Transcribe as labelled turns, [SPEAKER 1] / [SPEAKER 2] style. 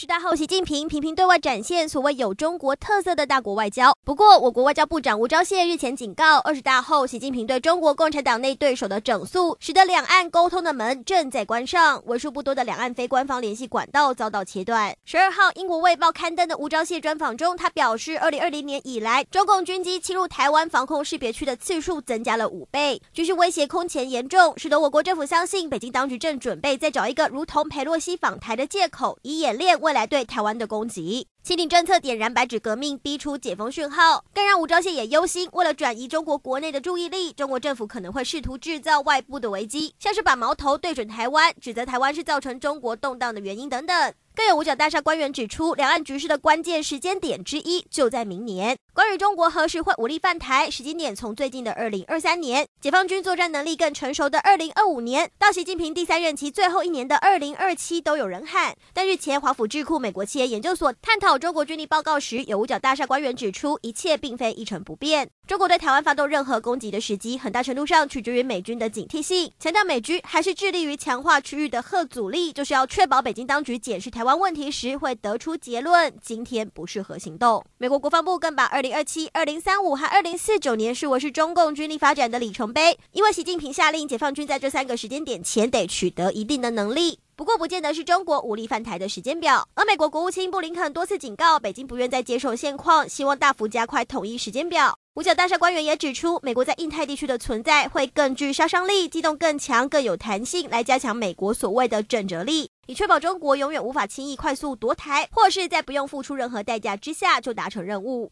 [SPEAKER 1] 二十大后，习近平频频对外展现所谓有中国特色的大国外交。不过，我国外交部长吴钊燮日前警告，二十大后，习近平对中国共产党内对手的整肃，使得两岸沟通的门正在关上，为数不多的两岸非官方联系管道遭到切断。十二号，英国《卫报》刊登的吴钊燮专访中，他表示，二零二零年以来，中共军机侵入台湾防空识别区的次数增加了五倍，军事威胁空前严重，使得我国政府相信，北京当局正准备再找一个如同佩洛西访台的借口，以演练为。未来对台湾的攻击，清零政策点燃白纸革命，逼出解封讯号，更让吴钊燮也忧心。为了转移中国国内的注意力，中国政府可能会试图制造外部的危机，像是把矛头对准台湾，指责台湾是造成中国动荡的原因等等。更有五角大厦官员指出，两岸局势的关键时间点之一就在明年。关于中国何时会武力犯台，时间点从最近的二零二三年，解放军作战能力更成熟的二零二五年，到习近平第三任期最后一年的二零二七，都有人喊。但日前华府智库美国企业研究所探讨中国军力报告时，有五角大厦官员指出，一切并非一成不变。中国对台湾发动任何攻击的时机，很大程度上取决于美军的警惕性。强调美军还是致力于强化区域的核阻力，就是要确保北京当局检视台湾问题时会得出结论，今天不适合行动。美国国防部更把二零二七、二零三五和二零四九年视为是中共军力发展的里程碑，因为习近平下令解放军在这三个时间点前得取得一定的能力。不过，不见得是中国武力犯台的时间表。而美国国务卿布林肯多次警告，北京不愿再接受现况，希望大幅加快统一时间表。五角大厦官员也指出，美国在印太地区的存在会更具杀伤力，机动更强、更有弹性，来加强美国所谓的震慑力。以确保中国永远无法轻易快速夺台，或是在不用付出任何代价之下就达成任务。